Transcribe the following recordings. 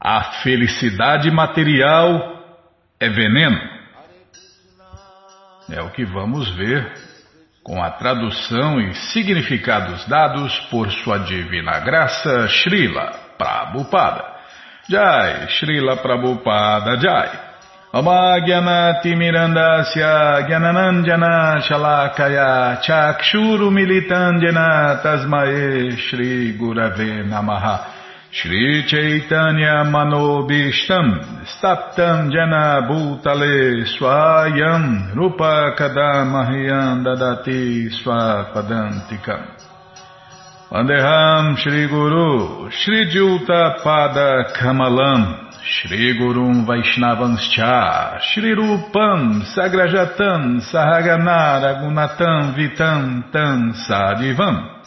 A felicidade material é veneno. É o que vamos ver com a tradução e significados dados por sua divina graça Srila Prabhupada. Jai, Srila Prabhupada Jai. Shalakaya Chakshuru Militandjana Tasmae Shri Gurave Namaha Shri Chaitanya Manobishtam Staptam Jana Bhutale Swayam Rupa Kadamahyam Dadati Swapadantikam. Vandeham Shri Guru Shri Juta Pada Kamalam Shri Gurum Vaishnavanscha Shri Rupam Sagrajatam Sahagana Gunatam Vitam Tam Sadivam.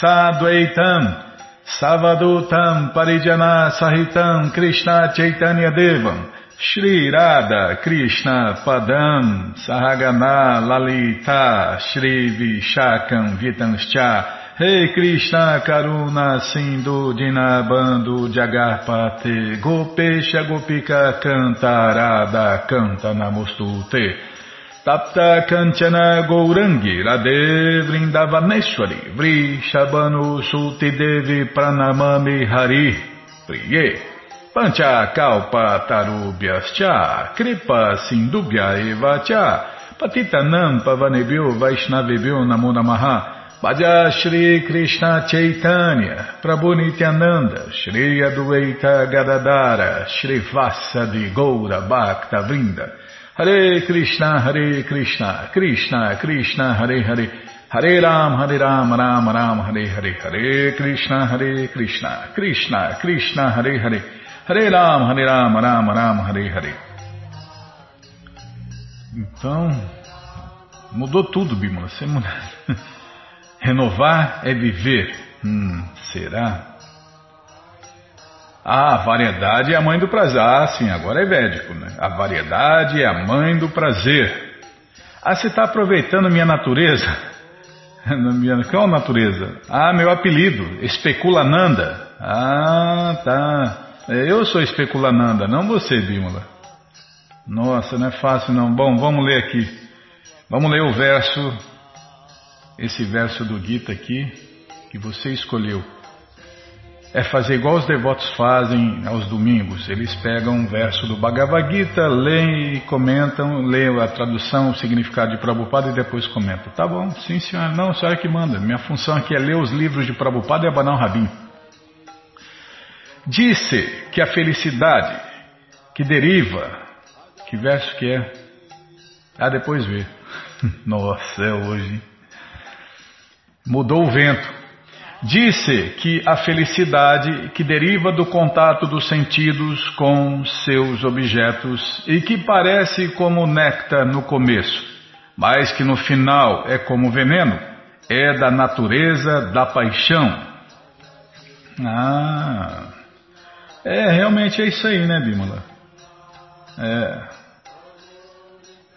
Sadvaitam Savadutam Parijana Sahitam Krishna Chaitanya Devam. Shri Radha Krishna Padam. Sahagana Lalita Shri Vishakam Vitanscha. Hey Krishna Karuna Sindhu Dinabando Jagarpate Gopesha Gopika Cantarada Canta Namostute Tapta Kanchana Gourangi Radhe Vrindavaneshwari Vri Shabanu Suti Devi Pranamami Hari. Priye Pancha Kalpa Tarubhyascha Kripa Sindubhya Eva Cha Patitanam Pavanebhyo Vaishnavebhyo Namo Namaha. Bhaja Shri Krishna Chaitanya Prabhu Nityananda Shri Adueita Gadadara Shri Vassa de Goura Bhakta Vrinda Hare Krishna, Hare Krishna, Krishna, Krishna, Hare Hare, Hare Ram, Hare Ram, Ram Ram, Hare Hare, Hare Krishna, Hare Krishna, Krishna, Krishna, Hare Hare, Hare Ram, Hare Ram, Ram Ram, Hare Hare. Então, mudou tudo, Bimala. Você muda. Renovar é viver. Hum, será? Ah, a variedade é a mãe do prazer. Ah, sim, agora é védico, né? A variedade é a mãe do prazer. Ah, você está aproveitando minha natureza? Qual natureza? Ah, meu apelido, Especulananda. Ah, tá. Eu sou Especulananda, não você, Bímola. Nossa, não é fácil não. Bom, vamos ler aqui. Vamos ler o verso, esse verso do Gita aqui, que você escolheu é fazer igual os devotos fazem aos domingos. Eles pegam um verso do Bhagavad Gita, leem e comentam, leem a tradução, o significado de Prabhupada e depois comentam. Tá bom, sim senhora, não, senhora que manda. Minha função aqui é ler os livros de Prabhupada e abanar o rabinho. Disse que a felicidade que deriva, que verso que é? Ah, depois vê. Nossa, é hoje. Mudou o vento. Disse que a felicidade que deriva do contato dos sentidos com seus objetos e que parece como néctar no começo, mas que no final é como veneno, é da natureza da paixão. Ah, é realmente é isso aí, né, Bímola? É.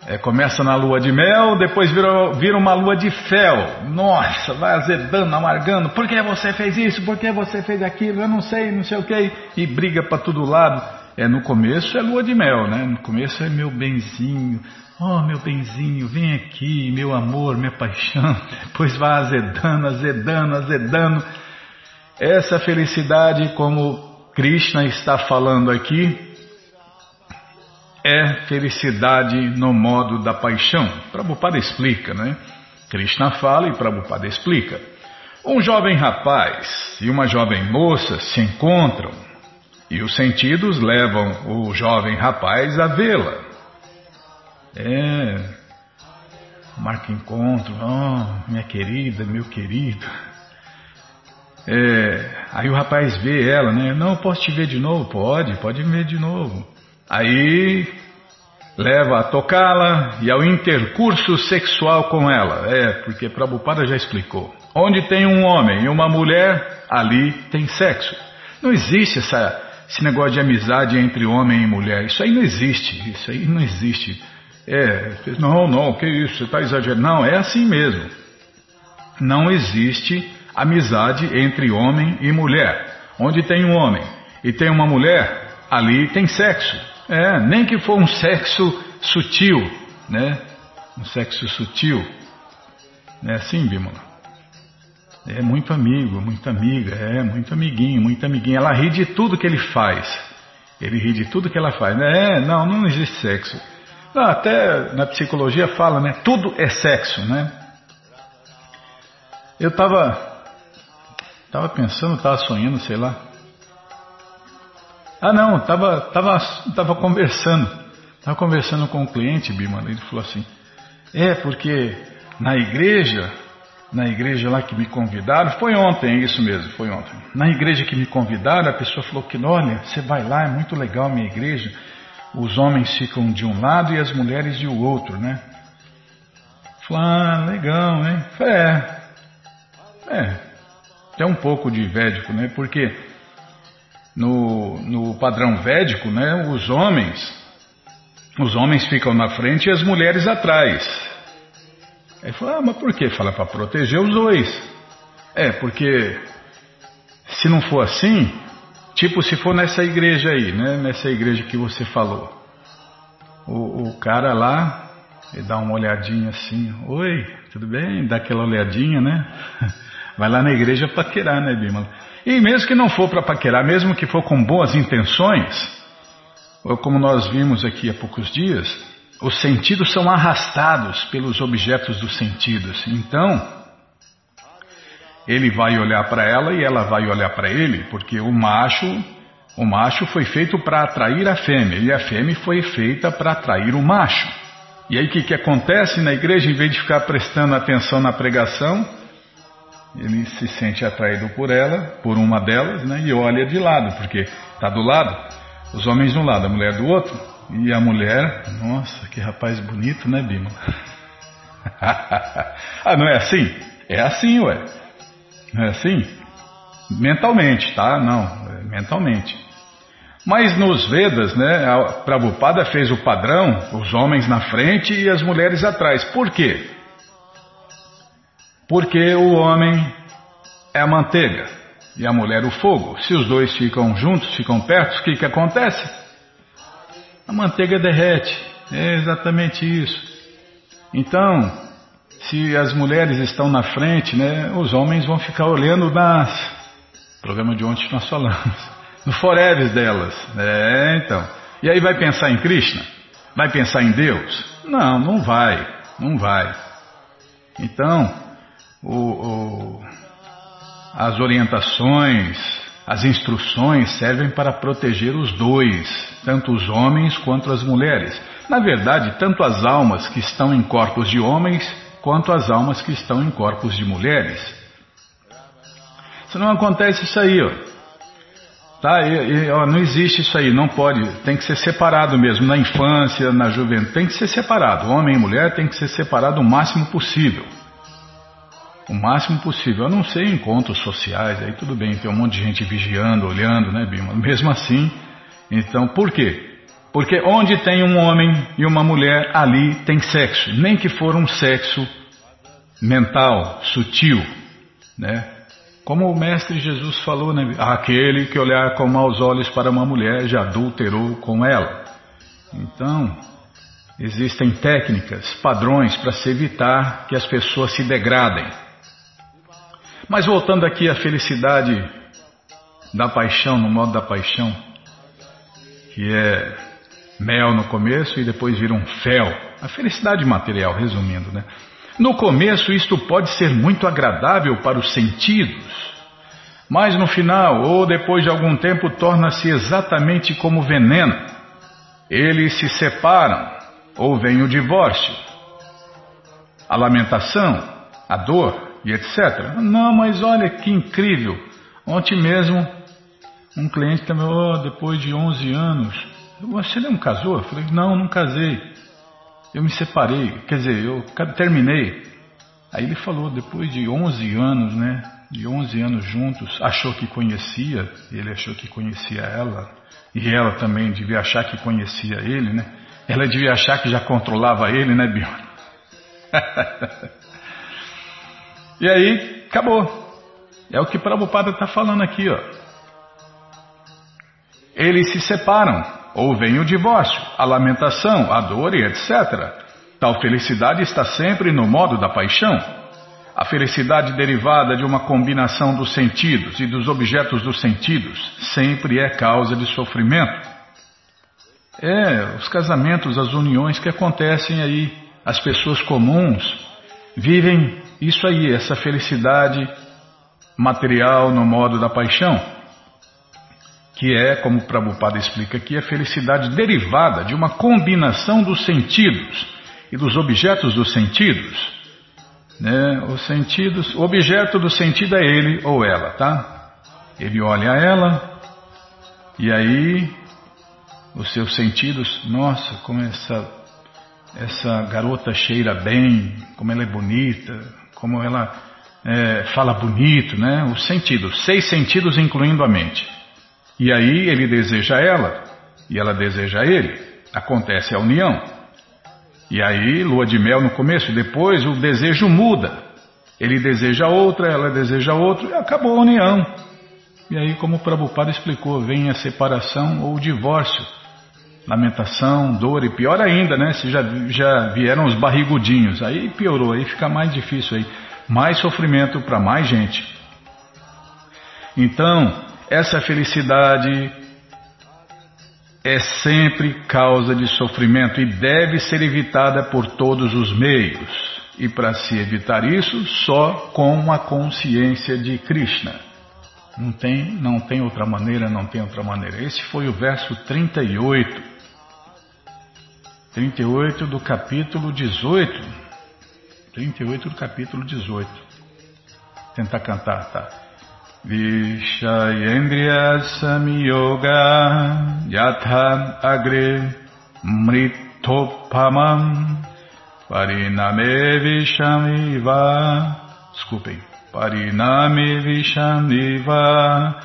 É, começa na lua de mel, depois vira, vira uma lua de fel. Nossa, vai azedando, amargando. Por que você fez isso? Por que você fez aquilo? Eu não sei, não sei o que. E briga para todo lado. É, no começo é lua de mel, né? No começo é meu benzinho. Oh, meu benzinho, vem aqui, meu amor, minha paixão. Depois vai azedando, azedando, azedando. Essa felicidade, como Krishna está falando aqui, é felicidade no modo da paixão? Prabhupada explica, né? Krishna fala e Prabhupada explica. Um jovem rapaz e uma jovem moça se encontram e os sentidos levam o jovem rapaz a vê-la. É, marca encontro, oh, minha querida, meu querido. É, aí o rapaz vê ela, né? Não, posso te ver de novo? Pode, pode me ver de novo. Aí leva a tocá-la e ao intercurso sexual com ela. É, porque Prabhupada já explicou. Onde tem um homem e uma mulher, ali tem sexo. Não existe essa, esse negócio de amizade entre homem e mulher. Isso aí não existe. Isso aí não existe. É, não, não, que isso, você está exagerando. Não, é assim mesmo. Não existe amizade entre homem e mulher. Onde tem um homem e tem uma mulher, ali tem sexo. É, nem que for um sexo sutil, né? Um sexo sutil. É assim, Bímola? É muito amigo, muita amiga, é muito amiguinho, muita amiguinha. Ela ri de tudo que ele faz. Ele ri de tudo que ela faz. É, não, não existe sexo. Não, até na psicologia fala, né? Tudo é sexo, né? Eu estava tava pensando, estava sonhando, sei lá. Ah, não, estava tava, tava conversando. Estava conversando com um cliente, Bima, ele falou assim: É, porque na igreja, na igreja lá que me convidaram, foi ontem, é isso mesmo, foi ontem. Na igreja que me convidaram, a pessoa falou que, olha, você vai lá, é muito legal a minha igreja. Os homens ficam de um lado e as mulheres de outro, né? Falei, ah, legal, hein? Falei, é, é, é um pouco de védico, né? Porque no, no padrão védico, né, os homens, os homens ficam na frente e as mulheres atrás. Aí fala, ah, mas por quê? Fala para proteger os dois. É, porque se não for assim, tipo se for nessa igreja aí, né, nessa igreja que você falou, o, o cara lá, ele dá uma olhadinha assim, oi, tudo bem? Dá aquela olhadinha, né? Vai lá na igreja paquerar, né, Bimala? E mesmo que não for para paquerar, mesmo que for com boas intenções, como nós vimos aqui há poucos dias, os sentidos são arrastados pelos objetos dos sentidos. Então, ele vai olhar para ela e ela vai olhar para ele, porque o macho, o macho foi feito para atrair a fêmea e a fêmea foi feita para atrair o macho. E aí o que, que acontece na igreja? Em vez de ficar prestando atenção na pregação, ele se sente atraído por ela, por uma delas, né, e olha de lado, porque está do lado, os homens de um lado, a mulher do outro, e a mulher, nossa, que rapaz bonito, né, Bima? ah, não é assim? É assim, ué. Não é assim? Mentalmente, tá? Não, é mentalmente. Mas nos Vedas, né, a Prabhupada fez o padrão, os homens na frente e as mulheres atrás. Por quê? Porque o homem é a manteiga e a mulher o fogo. Se os dois ficam juntos, ficam perto, o que, que acontece? A manteiga derrete. É exatamente isso. Então, se as mulheres estão na frente, né, os homens vão ficar olhando nas. Programa de ontem nós falamos. No forever delas. É, então. E aí vai pensar em Krishna? Vai pensar em Deus? Não, não vai. Não vai. Então, o, o, as orientações, as instruções servem para proteger os dois, tanto os homens quanto as mulheres. Na verdade, tanto as almas que estão em corpos de homens quanto as almas que estão em corpos de mulheres. Se não acontece isso aí, ó. Tá, e, e, ó, não existe isso aí, não pode, tem que ser separado mesmo, na infância, na juventude, tem que ser separado. Homem e mulher tem que ser separado o máximo possível o máximo possível. Eu não sei encontros sociais, aí tudo bem, tem um monte de gente vigiando, olhando, né, Bima? Mesmo assim, então por quê? Porque onde tem um homem e uma mulher, ali tem sexo, nem que for um sexo mental, sutil, né? Como o Mestre Jesus falou, né? Aquele que olhar com maus olhos para uma mulher já adulterou com ela. Então, existem técnicas, padrões para se evitar que as pessoas se degradem. Mas voltando aqui à felicidade da paixão, no modo da paixão, que é mel no começo e depois vira um fel. A felicidade material, resumindo, né? No começo isto pode ser muito agradável para os sentidos, mas no final ou depois de algum tempo torna-se exatamente como veneno. Eles se separam ou vem o divórcio, a lamentação, a dor, e etc. Não, mas olha que incrível. Ontem mesmo, um cliente também, oh, depois de 11 anos, você não casou? Eu falei, não, não casei. Eu me separei, quer dizer, eu terminei. Aí ele falou, depois de 11 anos, né? De 11 anos juntos, achou que conhecia, ele achou que conhecia ela, e ela também devia achar que conhecia ele, né? Ela devia achar que já controlava ele, né, Bjorn? E aí, acabou. É o que Prabhupada está falando aqui, ó. eles se separam, ou vem o divórcio, a lamentação, a dor e etc. Tal felicidade está sempre no modo da paixão. A felicidade derivada de uma combinação dos sentidos e dos objetos dos sentidos sempre é causa de sofrimento. É, os casamentos, as uniões que acontecem aí, as pessoas comuns vivem isso aí, essa felicidade material no modo da paixão, que é, como Prabhupada explica aqui, a felicidade derivada de uma combinação dos sentidos e dos objetos dos sentidos. Né? Os sentidos, o objeto do sentido é ele ou ela, tá? Ele olha ela e aí os seus sentidos, nossa, como essa essa garota cheira bem, como ela é bonita, como ela é, fala bonito, né? Os sentidos, seis sentidos incluindo a mente. E aí ele deseja ela e ela deseja ele. Acontece a união. E aí, lua de mel no começo, depois o desejo muda. Ele deseja outra, ela deseja outro, e acabou a união. E aí, como o Prabhupada explicou, vem a separação ou o divórcio. Lamentação, dor e pior ainda, né? Se já, já vieram os barrigudinhos, aí piorou, aí fica mais difícil aí. Mais sofrimento para mais gente. Então, essa felicidade é sempre causa de sofrimento e deve ser evitada por todos os meios. E para se evitar isso, só com a consciência de Krishna. Não tem, não tem outra maneira, não tem outra maneira. Esse foi o verso 38. 38 do capítulo 18. 38 do capítulo 18. Tentar cantar, tá? Vishayendriya samyoga yatha agre mritopamam pariname vishamiva desculpem pariname vishamiva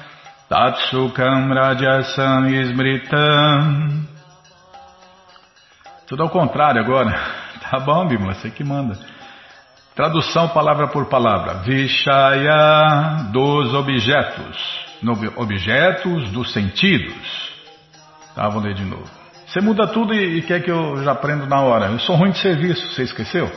tatsukam rajasam ismritam tudo ao contrário agora tá bom Bimala, você que manda Tradução palavra por palavra. Vishaya dos objetos. Objetos dos sentidos. Tá, vou ler de novo. Você muda tudo e, e quer que eu já aprenda na hora. Eu sou ruim de serviço, você esqueceu?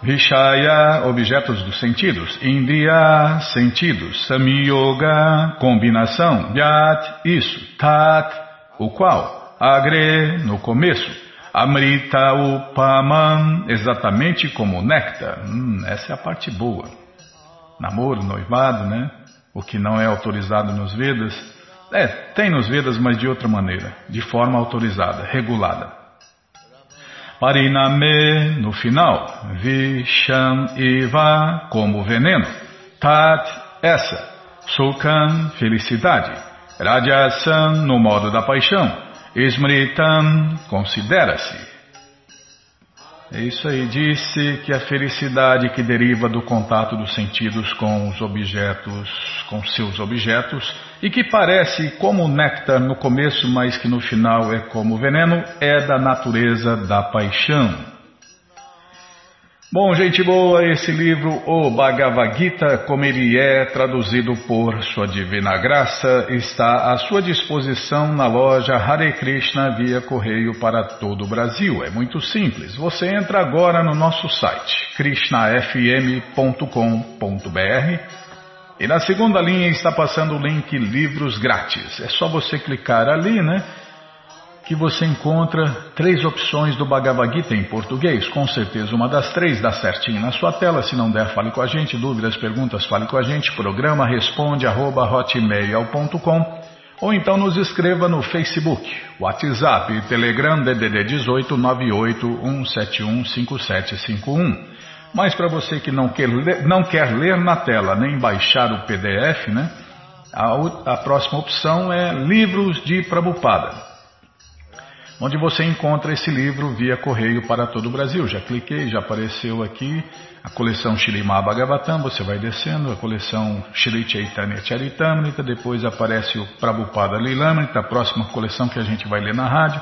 Vishaya, objetos dos sentidos. Indriya, sentidos. Samyoga, combinação. Yat, isso. Tat, o qual. Agre, no começo. Amrita Upamam, exatamente como néctar. Hum, essa é a parte boa. Namoro, noivado, né? O que não é autorizado nos Vedas. É, tem nos Vedas, mas de outra maneira, de forma autorizada, regulada. Pariname, no final. Visham Iva, como veneno. Tat, essa. Sukam, felicidade. Rajasam, no modo da paixão. Smritam, considera-se. É isso aí, disse que a felicidade que deriva do contato dos sentidos com os objetos, com seus objetos, e que parece como néctar no começo, mas que no final é como veneno, é da natureza da paixão. Bom, gente boa, esse livro, o Bhagavad Gita, como ele é traduzido por Sua Divina Graça, está à sua disposição na loja Hare Krishna via correio para todo o Brasil. É muito simples. Você entra agora no nosso site, krishnafm.com.br e na segunda linha está passando o link Livros Grátis. É só você clicar ali, né? Que você encontra três opções do Bhagavad Gita em português. Com certeza uma das três dá certinho na sua tela. Se não der, fale com a gente. Dúvidas, perguntas, fale com a gente. Programa responde arroba hotmail.com ou então nos escreva no Facebook, WhatsApp Telegram DDD 18 5751. Mas para você que não quer, ler, não quer ler na tela nem baixar o PDF, né? A, a próxima opção é Livros de Prabupada onde você encontra esse livro via correio para todo o Brasil. Já cliquei, já apareceu aqui a coleção Shirimá Bhagavatam, você vai descendo, a coleção Shri Chaitanya Charitamrita, depois aparece o Prabhupada Lilamrita, a próxima coleção que a gente vai ler na rádio.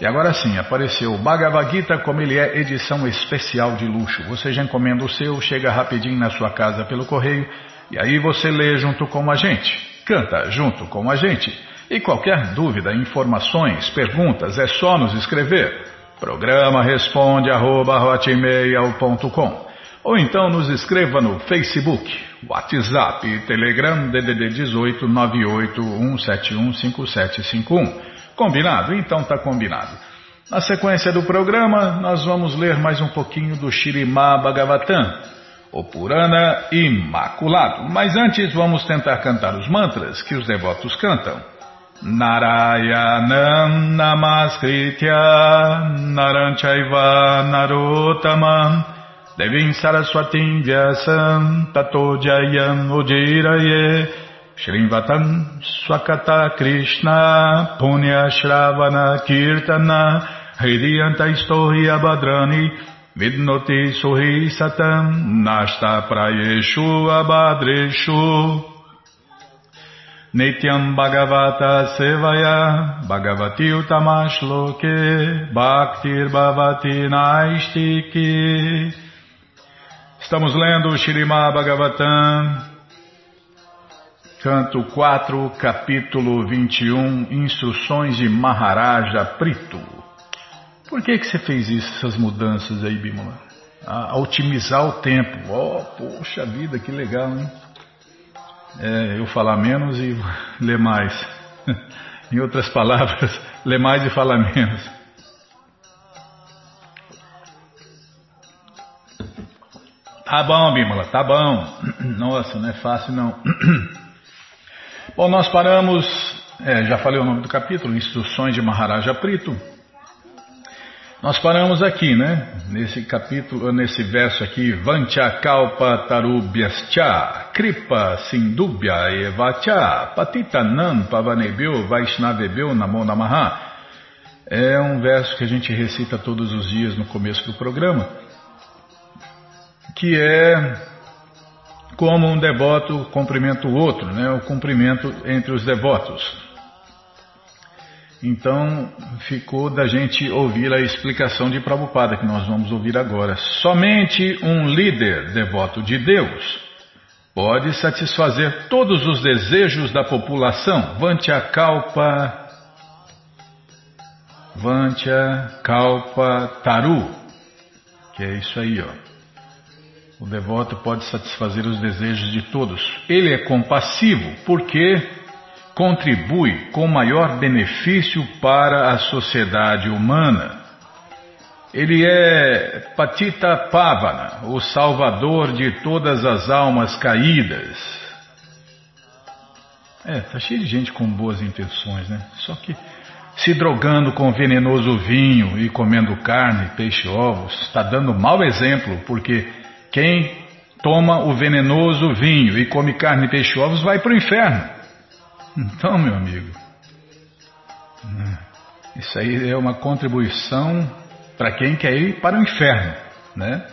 E agora sim, apareceu o Bhagavad Gita como ele é edição especial de luxo. Você já encomenda o seu, chega rapidinho na sua casa pelo correio, e aí você lê junto com a gente, canta junto com a gente. E qualquer dúvida, informações, perguntas, é só nos escrever. Programa responde arroba, ou então nos escreva no Facebook, WhatsApp e Telegram DDD 18 981715751. Combinado? Então tá combinado. Na sequência do programa, nós vamos ler mais um pouquinho do Shirimá Bhagavatam, o Purana Imaculado. Mas antes vamos tentar cantar os mantras que os devotos cantam. Narayanam Namaskritya Naranchaiva Narotamam Devim Saraswatim Vyasam Tato Ujiraye Shrimvatam Swakata Krishna Punya Shravana Kirtana Hridiyanta Istohi Abhadrani Vidnoti Suhi Satam Nashta Prayeshu Abhadreshu Nityam Bhagavata Sevaya Bhagavati Utamashloke Bhaktir Bhavati Naistiki Estamos lendo o Shirimá Bhagavatam, canto 4, capítulo 21, instruções de Maharaja Prito. Por que, que você fez isso, essas mudanças aí, Bimala? A, otimizar o tempo. Oh, poxa vida, que legal, hein? É, eu falar menos e ler mais. em outras palavras, ler mais e falar menos. Tá bom, Bímola, tá bom. Nossa, não é fácil não. Bom, nós paramos, é, já falei o nome do capítulo, Instruções de Maharaja Prito. Nós paramos aqui, né? Nesse capítulo, nesse verso aqui, Vancha Kalpa Tarubhyascha, Kripa Sindubhya Evacha, Patitanam Pavanebeu Vaishnavebeu Namo Namaha. É um verso que a gente recita todos os dias no começo do programa que é como um devoto cumprimenta o outro, né? o cumprimento entre os devotos. Então ficou da gente ouvir a explicação de Prabhupada que nós vamos ouvir agora. Somente um líder devoto de Deus pode satisfazer todos os desejos da população. Vantya Kalpa, Vantya Kalpa Taru, que é isso aí, ó. O devoto pode satisfazer os desejos de todos. Ele é compassivo porque contribui com maior benefício para a sociedade humana. Ele é Patita Pavana, o salvador de todas as almas caídas. É, tá cheio de gente com boas intenções, né? Só que se drogando com venenoso vinho e comendo carne, peixe, ovos, está dando mau exemplo, porque quem toma o venenoso vinho e come carne, peixe ovos vai para o inferno. Então, meu amigo, isso aí é uma contribuição para quem quer ir para o inferno, né?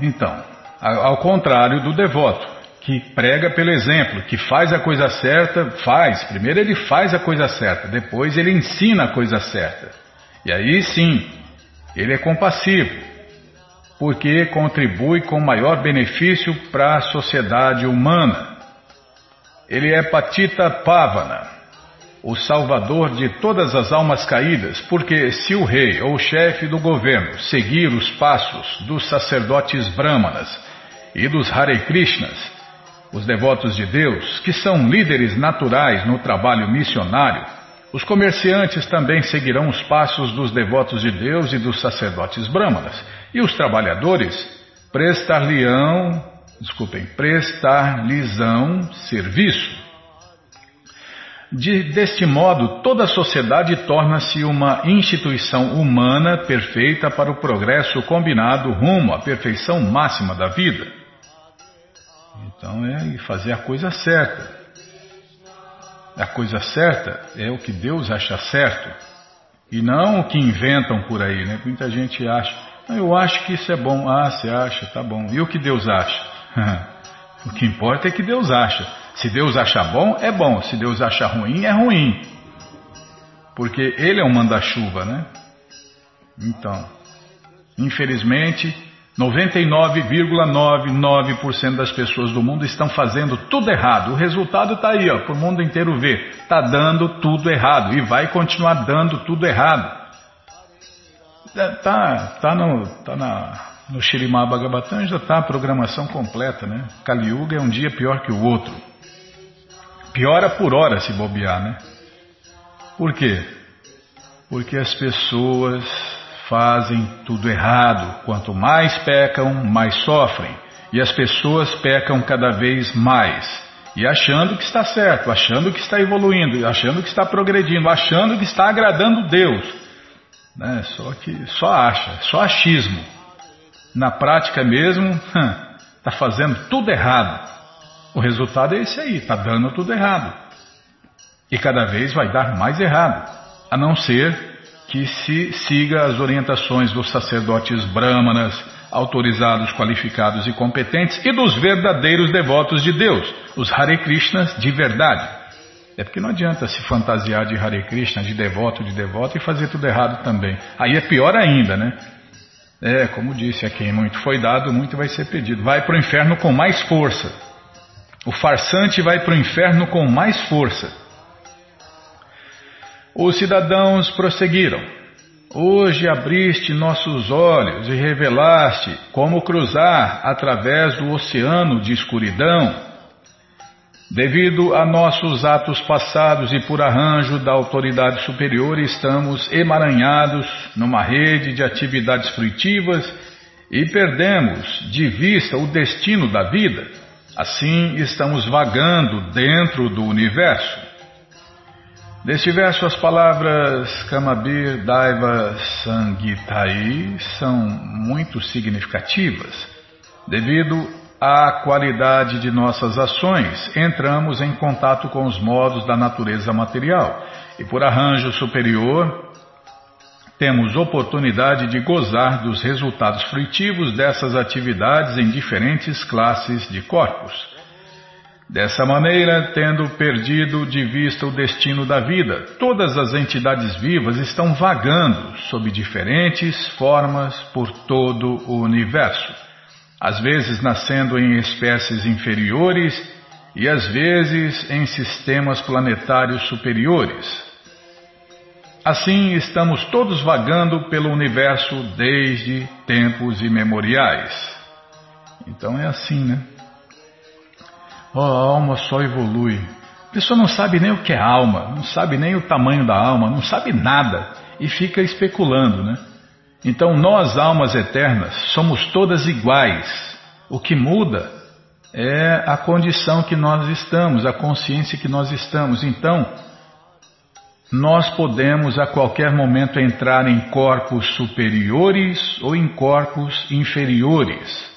Então, ao contrário do devoto, que prega pelo exemplo, que faz a coisa certa, faz. Primeiro ele faz a coisa certa, depois ele ensina a coisa certa. E aí sim, ele é compassivo, porque contribui com maior benefício para a sociedade humana. Ele é Patita Pavana, o salvador de todas as almas caídas, porque se o rei ou chefe do governo seguir os passos dos sacerdotes brahmanas e dos Hare Krishnas, os devotos de Deus, que são líderes naturais no trabalho missionário, os comerciantes também seguirão os passos dos devotos de Deus e dos sacerdotes brahmanas e os trabalhadores prestar-lhe-ão, desculpem, prestar-lhes-ão serviço. De, deste modo, toda a sociedade torna-se uma instituição humana perfeita para o progresso combinado rumo à perfeição máxima da vida. Então é fazer a coisa certa. A coisa certa é o que Deus acha certo e não o que inventam por aí, né? Muita gente acha, eu acho que isso é bom. Ah, você acha? Tá bom. E o que Deus acha? o que importa é que Deus acha. Se Deus acha bom, é bom. Se Deus acha ruim, é ruim. Porque Ele é o manda-chuva, né? Então, infelizmente, 99,99% das pessoas do mundo estão fazendo tudo errado. O resultado está aí, ó, para o mundo inteiro ver. Está dando tudo errado e vai continuar dando tudo errado. É, tá, tá no, tá na, no Shirimá Bhagavatam já está a programação completa, né? Kali Yuga é um dia pior que o outro. Piora por hora se bobear, né? Por quê? Porque as pessoas fazem tudo errado. Quanto mais pecam, mais sofrem. E as pessoas pecam cada vez mais. E achando que está certo, achando que está evoluindo, achando que está progredindo, achando que está agradando Deus. Né? Só que só acha, só achismo. Na prática mesmo, está fazendo tudo errado. O resultado é esse aí, está dando tudo errado. E cada vez vai dar mais errado, a não ser que se siga as orientações dos sacerdotes brahmanas, autorizados, qualificados e competentes, e dos verdadeiros devotos de Deus, os Hare Krishnas de verdade. É porque não adianta se fantasiar de Hare Krishna, de devoto, de devoto e fazer tudo errado também. Aí é pior ainda, né? É, como disse, a quem muito foi dado, muito vai ser pedido. Vai para o inferno com mais força. O farsante vai para o inferno com mais força. Os cidadãos prosseguiram. Hoje abriste nossos olhos e revelaste como cruzar através do oceano de escuridão. Devido a nossos atos passados e por arranjo da autoridade superior, estamos emaranhados numa rede de atividades fruitivas e perdemos de vista o destino da vida. Assim, estamos vagando dentro do universo. Neste verso, as palavras Kamabir, Daiva, Sangitai são muito significativas. Devido à qualidade de nossas ações, entramos em contato com os modos da natureza material e, por arranjo superior, temos oportunidade de gozar dos resultados fruitivos dessas atividades em diferentes classes de corpos. Dessa maneira, tendo perdido de vista o destino da vida, todas as entidades vivas estão vagando sob diferentes formas por todo o universo, às vezes nascendo em espécies inferiores e às vezes em sistemas planetários superiores. Assim, estamos todos vagando pelo universo desde tempos imemoriais. Então é assim, né? Oh, a alma só evolui. A pessoa não sabe nem o que é alma, não sabe nem o tamanho da alma, não sabe nada e fica especulando, né? Então nós, almas eternas, somos todas iguais. O que muda é a condição que nós estamos, a consciência que nós estamos. Então, nós podemos a qualquer momento entrar em corpos superiores ou em corpos inferiores.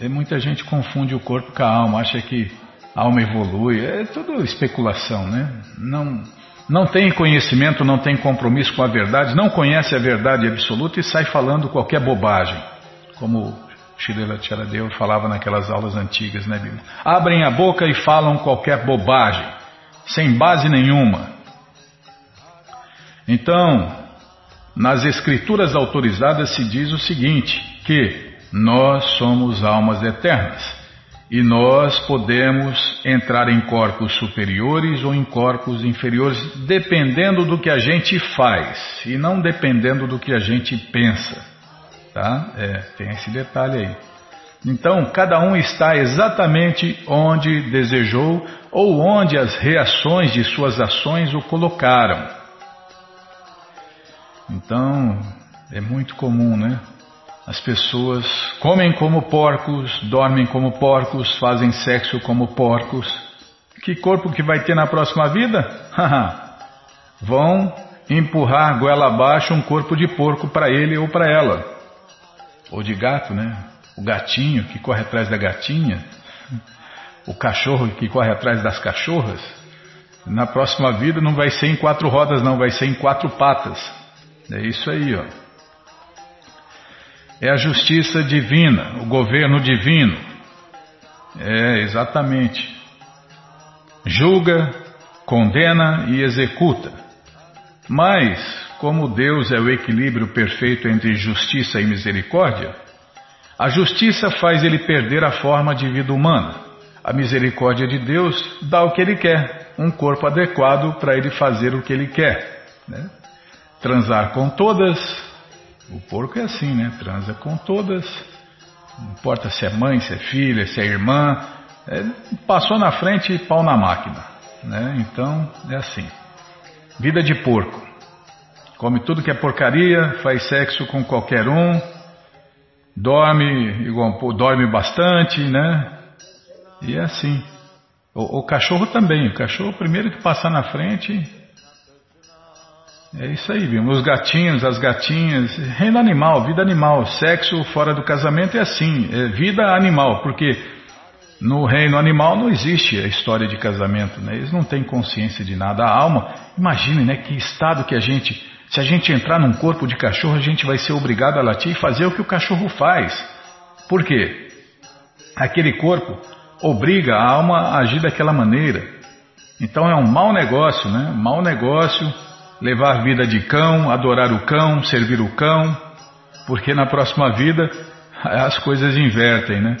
E muita gente confunde o corpo com a alma, acha que a alma evolui. É tudo especulação, né? Não, não tem conhecimento, não tem compromisso com a verdade, não conhece a verdade absoluta e sai falando qualquer bobagem. Como Shirela Charadeva falava naquelas aulas antigas, né, Bima? Abrem a boca e falam qualquer bobagem, sem base nenhuma. Então, nas escrituras autorizadas se diz o seguinte, que nós somos almas eternas e nós podemos entrar em corpos superiores ou em corpos inferiores, dependendo do que a gente faz e não dependendo do que a gente pensa. Tá? É, tem esse detalhe aí. Então, cada um está exatamente onde desejou ou onde as reações de suas ações o colocaram. Então, é muito comum, né? As pessoas comem como porcos, dormem como porcos, fazem sexo como porcos. Que corpo que vai ter na próxima vida? Vão empurrar goela abaixo um corpo de porco para ele ou para ela. Ou de gato, né? O gatinho que corre atrás da gatinha. O cachorro que corre atrás das cachorras. Na próxima vida não vai ser em quatro rodas, não, vai ser em quatro patas. É isso aí, ó é a justiça divina, o governo divino. É, exatamente. Julga, condena e executa. Mas, como Deus é o equilíbrio perfeito entre justiça e misericórdia, A justiça faz ele perder a forma de vida humana. A misericórdia de Deus dá o que ele quer, um corpo adequado para ele fazer o que ele quer. Né? Transar com todas, o porco é assim, né? Transa com todas, não importa se é mãe, se é filha, se é irmã, é, passou na frente e pau na máquina. Né? Então é assim. Vida de porco. Come tudo que é porcaria, faz sexo com qualquer um, dorme igual, dorme bastante, né? E é assim. O, o cachorro também. O cachorro, primeiro que passar na frente, é isso aí, viu? Os gatinhos, as gatinhas, reino animal, vida animal, sexo fora do casamento é assim, é vida animal, porque no reino animal não existe a história de casamento, né? Eles não têm consciência de nada. A alma, imagine, né? Que estado que a gente, se a gente entrar num corpo de cachorro, a gente vai ser obrigado a latir e fazer o que o cachorro faz. Por quê? Aquele corpo obriga a alma a agir daquela maneira. Então é um mau negócio, né? Mau negócio levar vida de cão, adorar o cão, servir o cão, porque na próxima vida as coisas invertem, né?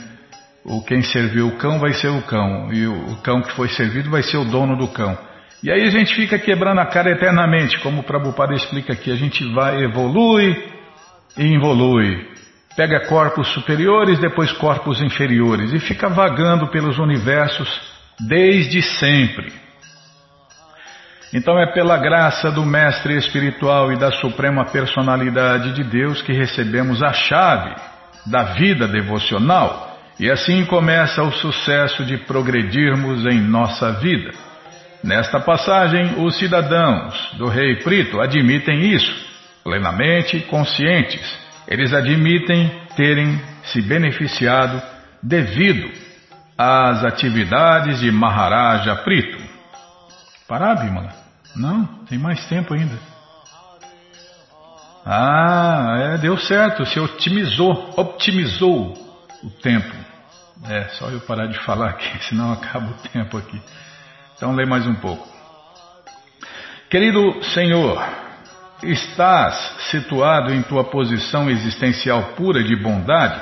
O quem serviu o cão vai ser o cão, e o cão que foi servido vai ser o dono do cão. E aí a gente fica quebrando a cara eternamente, como o Prabhupada explica aqui, a gente vai, evolui e involui. Pega corpos superiores, depois corpos inferiores, e fica vagando pelos universos desde sempre. Então é pela graça do Mestre Espiritual e da Suprema Personalidade de Deus que recebemos a chave da vida devocional e assim começa o sucesso de progredirmos em nossa vida. Nesta passagem, os cidadãos do rei Prito admitem isso, plenamente conscientes. Eles admitem terem se beneficiado devido às atividades de Maharaja Prito. Parar, Bimala? Não, tem mais tempo ainda. Ah, é, deu certo, se otimizou, optimizou o tempo. É, só eu parar de falar aqui, senão acaba o tempo aqui. Então lê mais um pouco. Querido Senhor, estás situado em tua posição existencial pura de bondade,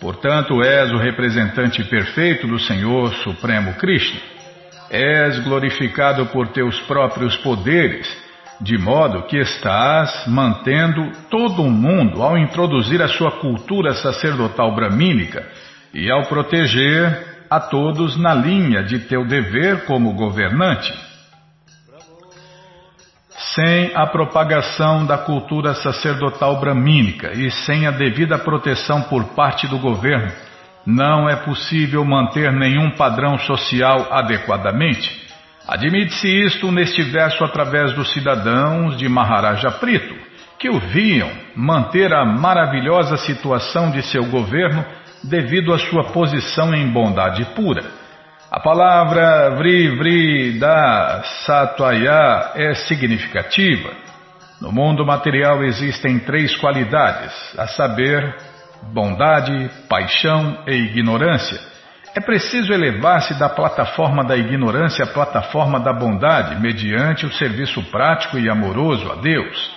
portanto és o representante perfeito do Senhor Supremo Krishna. És glorificado por teus próprios poderes, de modo que estás mantendo todo o mundo ao introduzir a sua cultura sacerdotal bramínica e ao proteger a todos na linha de teu dever como governante. Sem a propagação da cultura sacerdotal bramínica e sem a devida proteção por parte do governo, não é possível manter nenhum padrão social adequadamente. Admite-se isto neste verso através dos cidadãos de Maharaja Prito, que o viam manter a maravilhosa situação de seu governo devido à sua posição em bondade pura. A palavra vri vri da satvaya é significativa. No mundo material existem três qualidades, a saber, bondade, paixão e ignorância. É preciso elevar-se da plataforma da ignorância à plataforma da bondade, mediante o serviço prático e amoroso a Deus.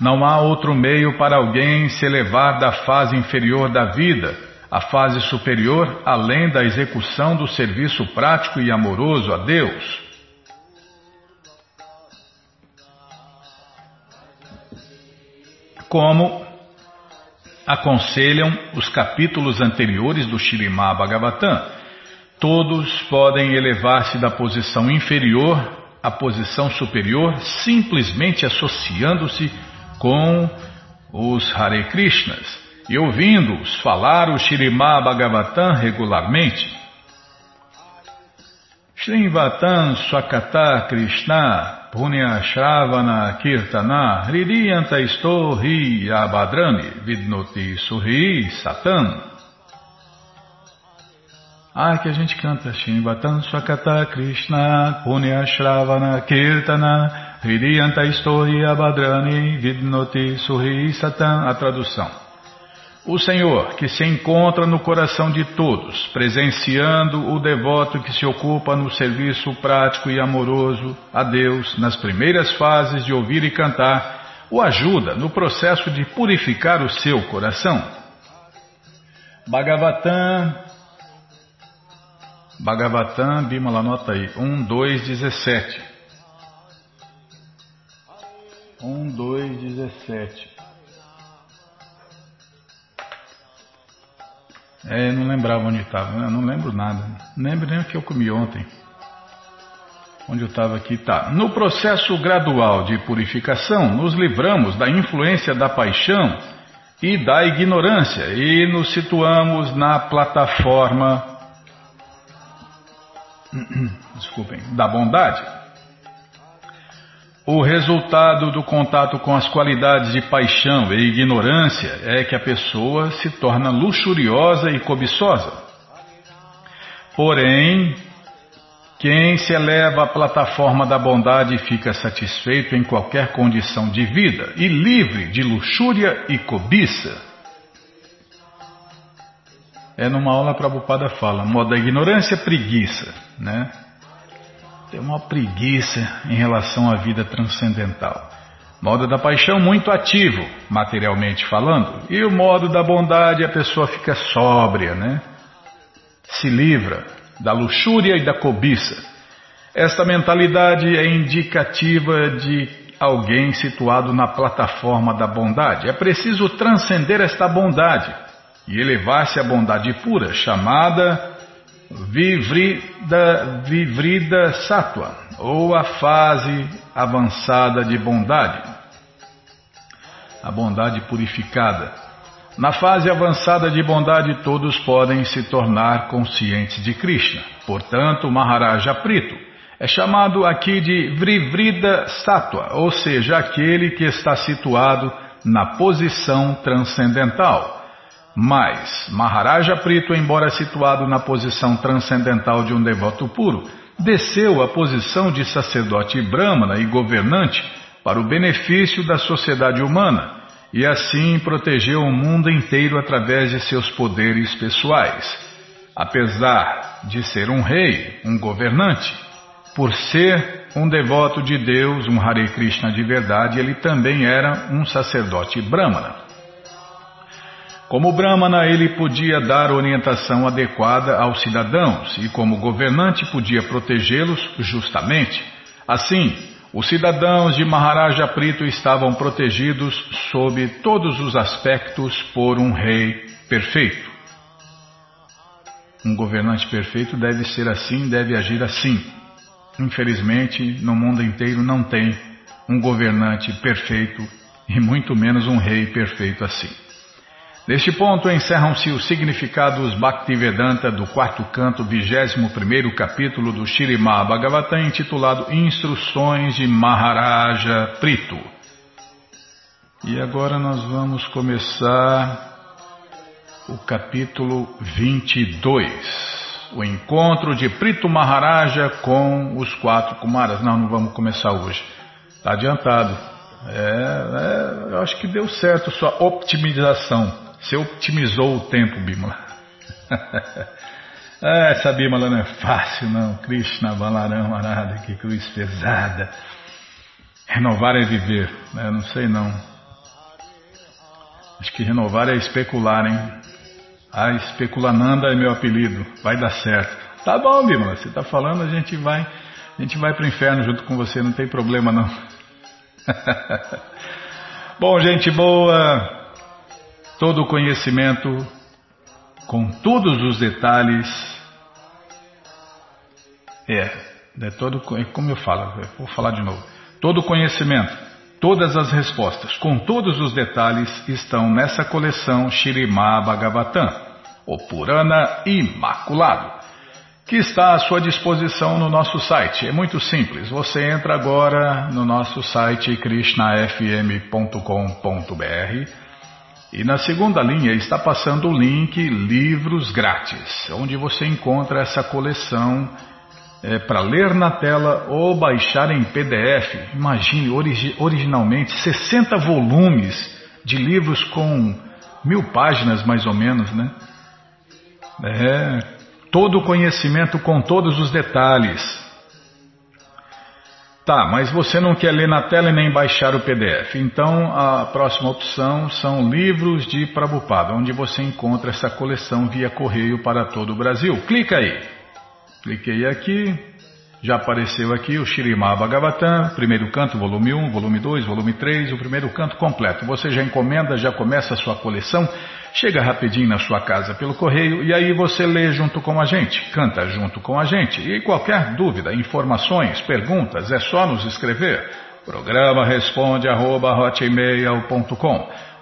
Não há outro meio para alguém se elevar da fase inferior da vida à fase superior, além da execução do serviço prático e amoroso a Deus. Como aconselham os capítulos anteriores do Shirimá Bhagavatam, todos podem elevar-se da posição inferior à posição superior simplesmente associando-se com os Hare Krishnas e ouvindo-os falar o Shirimá Bhagavatam regularmente. Srimvatam Swakata Krishna Punya Shravana Kirtana Ririyanta Hi Abadrani Vidnoti Suhi Satan Ah, que a gente canta Srimvatam Swakata Krishna Punya Shravana Kirtana Hridiyanta Istori Abadrani Vidnoti Suhi Satan. A tradução. O Senhor, que se encontra no coração de todos, presenciando o devoto que se ocupa no serviço prático e amoroso a Deus nas primeiras fases de ouvir e cantar, o ajuda no processo de purificar o seu coração. Bhagavatam, Bhagavatam, Bimala, anota aí, 1, 2, 17. 1, 2, 17. É, não lembrava onde estava, não lembro nada. Não lembro nem o que eu comi ontem. Onde eu estava aqui, tá. No processo gradual de purificação, nos livramos da influência da paixão e da ignorância e nos situamos na plataforma desculpem, da bondade. O resultado do contato com as qualidades de paixão e ignorância é que a pessoa se torna luxuriosa e cobiçosa. Porém, quem se eleva à plataforma da bondade fica satisfeito em qualquer condição de vida e livre de luxúria e cobiça. É numa aula Prabhupada fala, modo da ignorância, preguiça, né? Tem uma preguiça em relação à vida transcendental. Modo da paixão muito ativo, materialmente falando, e o modo da bondade a pessoa fica sóbria, né? Se livra da luxúria e da cobiça. Esta mentalidade é indicativa de alguém situado na plataforma da bondade. É preciso transcender esta bondade e elevar-se à bondade pura, chamada Vivrida, Vivrida Sattva, ou a fase avançada de bondade. A bondade purificada. Na fase avançada de bondade, todos podem se tornar conscientes de Krishna. Portanto, Maharaja Prito é chamado aqui de Vrivrida Sattva, ou seja, aquele que está situado na posição transcendental. Mas Maharaja Prito, embora situado na posição transcendental de um devoto puro, desceu à posição de sacerdote brahmana e governante para o benefício da sociedade humana e assim protegeu o mundo inteiro através de seus poderes pessoais. Apesar de ser um rei, um governante, por ser um devoto de Deus, um Hare Krishna de verdade, ele também era um sacerdote brahmana. Como brahmana, ele podia dar orientação adequada aos cidadãos e, como governante, podia protegê-los justamente. Assim, os cidadãos de Maharaja Prito estavam protegidos sob todos os aspectos por um rei perfeito. Um governante perfeito deve ser assim, deve agir assim. Infelizmente, no mundo inteiro não tem um governante perfeito e muito menos um rei perfeito assim. Neste ponto encerram-se os significados Bhaktivedanta do quarto canto, vigésimo primeiro capítulo do Shirimá Bhagavatam, intitulado Instruções de Maharaja Prito. E agora nós vamos começar o capítulo 22. O encontro de Prito Maharaja com os quatro Kumaras. Não, não vamos começar hoje. Está adiantado. É, é, eu acho que deu certo sua optimização. Você otimizou o tempo, Bimala. ah, essa Bimala não é fácil, não. Krishna, Balaram, Arada, que cruz pesada. Renovar é viver. Né? não sei, não. Acho que renovar é especular, hein? Ah, especulananda é meu apelido. Vai dar certo. Tá bom, Bimala. Você está falando, a gente vai, a gente vai para o inferno junto com você. Não tem problema, não. bom, gente boa todo o conhecimento, com todos os detalhes, é, é todo, é como eu falo, vou falar de novo, todo o conhecimento, todas as respostas, com todos os detalhes, estão nessa coleção Shirimá Bhagavatam, o Purana Imaculado, que está à sua disposição no nosso site. É muito simples, você entra agora no nosso site krishnafm.com.br e na segunda linha está passando o link Livros Grátis, onde você encontra essa coleção é, para ler na tela ou baixar em PDF. Imagine, origi originalmente 60 volumes de livros com mil páginas mais ou menos, né? É, todo o conhecimento com todos os detalhes. Tá, mas você não quer ler na tela e nem baixar o PDF. Então a próxima opção são livros de Prabhupada, onde você encontra essa coleção via correio para todo o Brasil. Clica aí. Cliquei aqui. Já apareceu aqui o Shirimá Bhagavatam, primeiro canto, volume 1, volume 2, volume 3, o primeiro canto completo. Você já encomenda, já começa a sua coleção, chega rapidinho na sua casa pelo correio e aí você lê junto com a gente, canta junto com a gente. E qualquer dúvida, informações, perguntas, é só nos escrever. Programa responde arroba,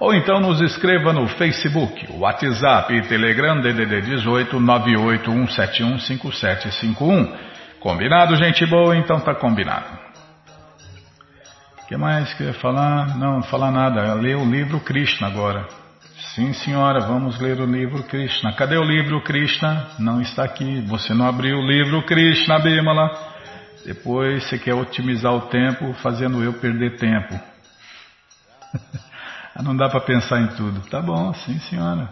ou então nos escreva no Facebook, WhatsApp e Telegram DDD 18 981715751. Combinado, gente boa? Então tá combinado. O que mais que eu ia falar? Não, falar nada. Ler o livro Krishna agora. Sim, senhora, vamos ler o livro Krishna. Cadê o livro Krishna? Não está aqui. Você não abriu o livro Krishna, Bimala. Depois você quer otimizar o tempo fazendo eu perder tempo. não dá para pensar em tudo. Tá bom, sim, senhora.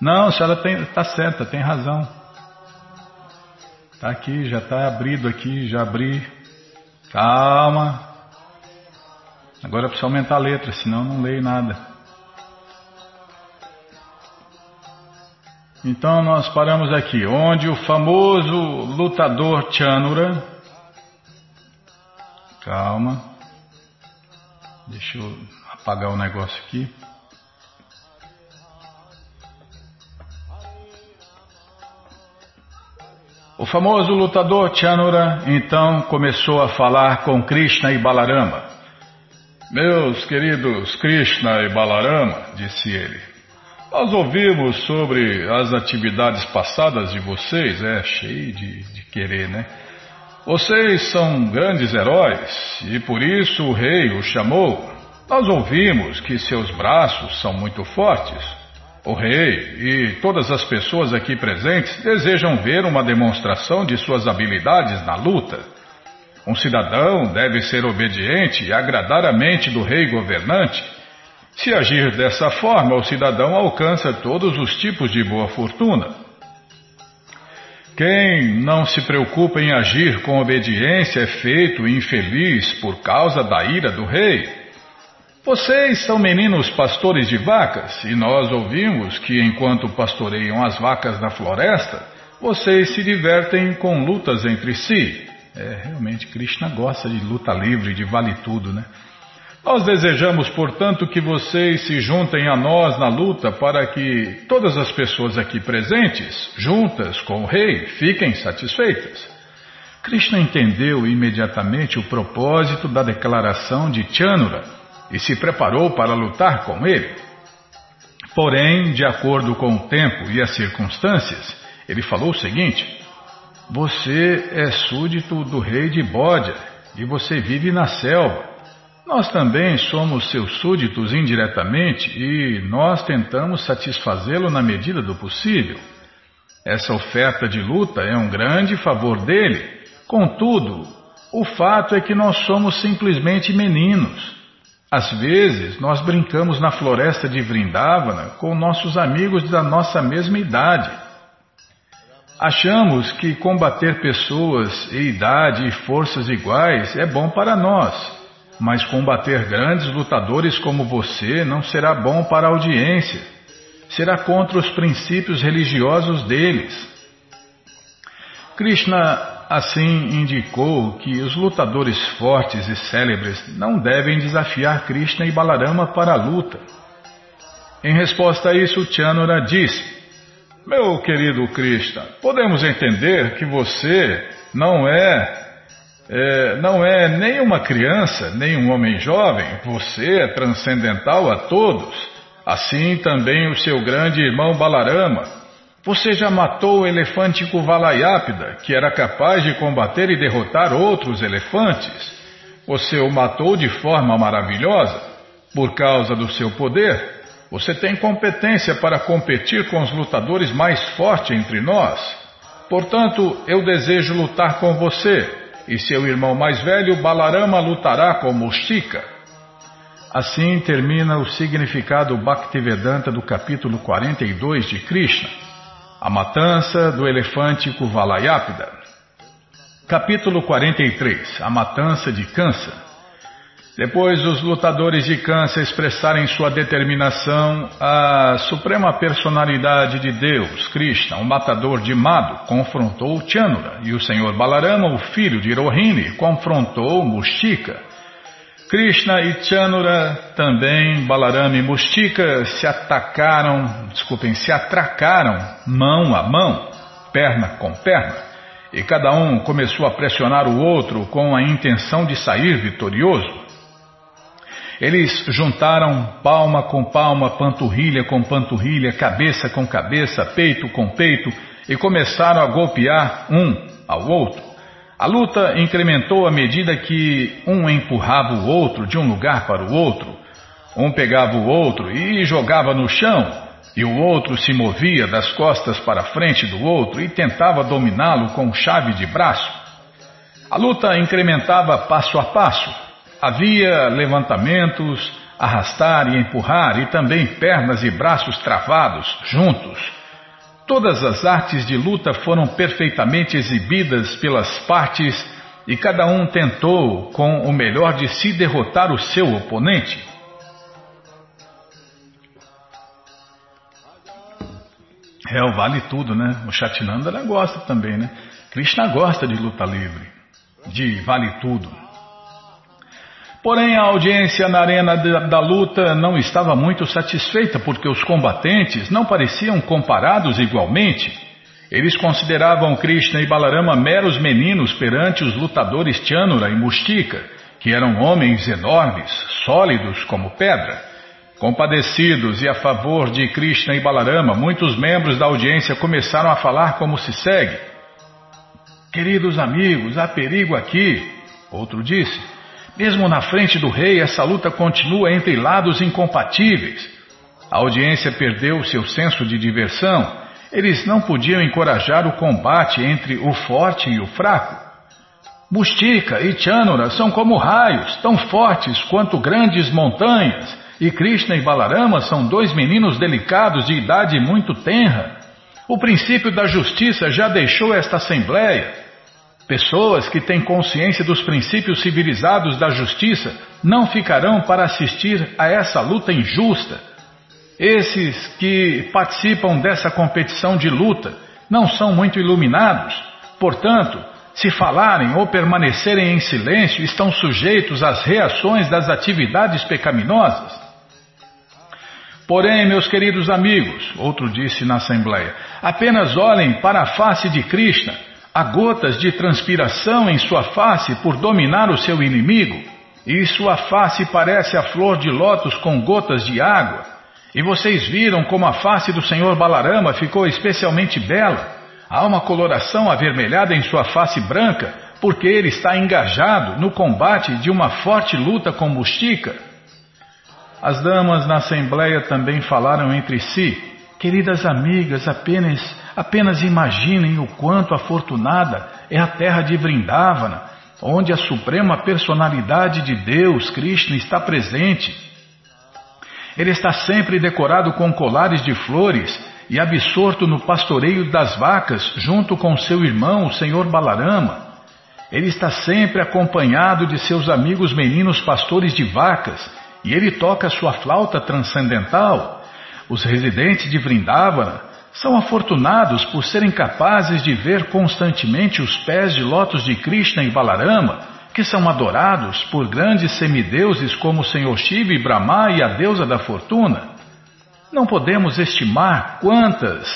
Não, a senhora está certa, tem razão. Está aqui, já está abrido aqui, já abri. Calma. Agora precisa aumentar a letra, senão não leio nada. Então nós paramos aqui, onde o famoso lutador Chanura. Calma. Deixa eu apagar o negócio aqui. O famoso lutador Chanura então começou a falar com Krishna e Balarama. Meus queridos Krishna e Balarama, disse ele, nós ouvimos sobre as atividades passadas de vocês, é cheio de, de querer, né? Vocês são grandes heróis e por isso o rei os chamou. Nós ouvimos que seus braços são muito fortes. O rei e todas as pessoas aqui presentes desejam ver uma demonstração de suas habilidades na luta. Um cidadão deve ser obediente e agradar a mente do rei governante. Se agir dessa forma, o cidadão alcança todos os tipos de boa fortuna. Quem não se preocupa em agir com obediência é feito infeliz por causa da ira do rei. Vocês são meninos pastores de vacas, e nós ouvimos que enquanto pastoreiam as vacas na floresta, vocês se divertem com lutas entre si. É, realmente, Krishna gosta de luta livre, de vale tudo, né? Nós desejamos, portanto, que vocês se juntem a nós na luta para que todas as pessoas aqui presentes, juntas com o rei, fiquem satisfeitas. Krishna entendeu imediatamente o propósito da declaração de Chanura e se preparou para lutar com ele. Porém, de acordo com o tempo e as circunstâncias, ele falou o seguinte: Você é súdito do rei de Bódia e você vive na selva. Nós também somos seus súditos indiretamente e nós tentamos satisfazê-lo na medida do possível. Essa oferta de luta é um grande favor dele. Contudo, o fato é que nós somos simplesmente meninos. Às vezes, nós brincamos na floresta de Vrindavana com nossos amigos da nossa mesma idade. Achamos que combater pessoas e idade e forças iguais é bom para nós, mas combater grandes lutadores como você não será bom para a audiência. Será contra os princípios religiosos deles. Krishna assim indicou que os lutadores fortes e célebres não devem desafiar Krishna e Balarama para a luta. Em resposta a isso, Chanura disse: Meu querido Krishna, podemos entender que você não é, é, não é nem uma criança, nem um homem jovem, você é transcendental a todos. Assim também o seu grande irmão Balarama você já matou o elefante Kuvalayapida, que era capaz de combater e derrotar outros elefantes. Você o matou de forma maravilhosa. Por causa do seu poder, você tem competência para competir com os lutadores mais fortes entre nós. Portanto, eu desejo lutar com você, e seu irmão mais velho, Balarama, lutará como Shika. Assim termina o significado Bhaktivedanta do capítulo 42 de Krishna. A matança do elefante Kuvalayapida. Capítulo 43 A Matança de Kansa Depois os lutadores de Kansa expressarem sua determinação, a Suprema Personalidade de Deus, Krishna, o matador de Mado, confrontou Chanura e o Senhor Balarama, o filho de Rohini, confrontou Mustika. Krishna e Chanura, também Balarama e Mustika, se atacaram, desculpem, se atracaram mão a mão, perna com perna e cada um começou a pressionar o outro com a intenção de sair vitorioso. Eles juntaram palma com palma, panturrilha com panturrilha, cabeça com cabeça, peito com peito e começaram a golpear um ao outro. A luta incrementou à medida que um empurrava o outro de um lugar para o outro. Um pegava o outro e jogava no chão, e o outro se movia das costas para a frente do outro e tentava dominá-lo com chave de braço. A luta incrementava passo a passo. Havia levantamentos, arrastar e empurrar, e também pernas e braços travados, juntos. Todas as artes de luta foram perfeitamente exibidas pelas partes e cada um tentou, com o melhor de si, derrotar o seu oponente. É, o vale tudo, né? O Chatinanda gosta também, né? Krishna gosta de luta livre, de vale tudo. Porém, a audiência na arena da, luta não estava muito satisfeita porque os combatentes não pareciam comparados igualmente. Eles consideravam Krishna e Balarama meros meninos perante os lutadores Chanura e Mustika, que eram homens enormes, sólidos como pedra. Compadecidos e a favor de Krishna e Balarama, muitos membros da audiência começaram a falar como se segue. Queridos amigos, há perigo aqui. Outro disse. Mesmo na frente do rei, essa luta continua entre lados incompatíveis. A audiência perdeu seu senso de diversão. Eles não podiam encorajar o combate entre o forte e o fraco. Mustika e Chanura são como raios, tão fortes quanto grandes montanhas e Krishna e Balarama são dois meninos delicados de idade muito tenra. O princípio da justiça já deixou esta assembleia. Pessoas que têm consciência dos princípios civilizados da justiça não ficarão para assistir a essa luta injusta. Esses que participam dessa competição de luta não são muito iluminados, portanto, se falarem ou permanecerem em silêncio, estão sujeitos às reações das atividades pecaminosas. Porém, meus queridos amigos, outro disse na Assembleia, apenas olhem para a face de Krishna. Há gotas de transpiração em sua face por dominar o seu inimigo, e sua face parece a flor de lótus com gotas de água. E vocês viram como a face do Senhor Balarama ficou especialmente bela. Há uma coloração avermelhada em sua face branca, porque ele está engajado no combate de uma forte luta com Mustika. As damas na assembleia também falaram entre si: Queridas amigas, apenas, apenas imaginem o quanto afortunada é a terra de Vrindavana, onde a suprema personalidade de Deus, Krishna, está presente. Ele está sempre decorado com colares de flores e absorto no pastoreio das vacas, junto com seu irmão, o Senhor Balarama. Ele está sempre acompanhado de seus amigos meninos pastores de vacas e ele toca sua flauta transcendental. Os residentes de Vrindavana são afortunados por serem capazes de ver constantemente os pés de lótus de Krishna e Balarama, que são adorados por grandes semideuses como o Senhor Shiva e Brahma e a deusa da fortuna. Não podemos estimar quantas,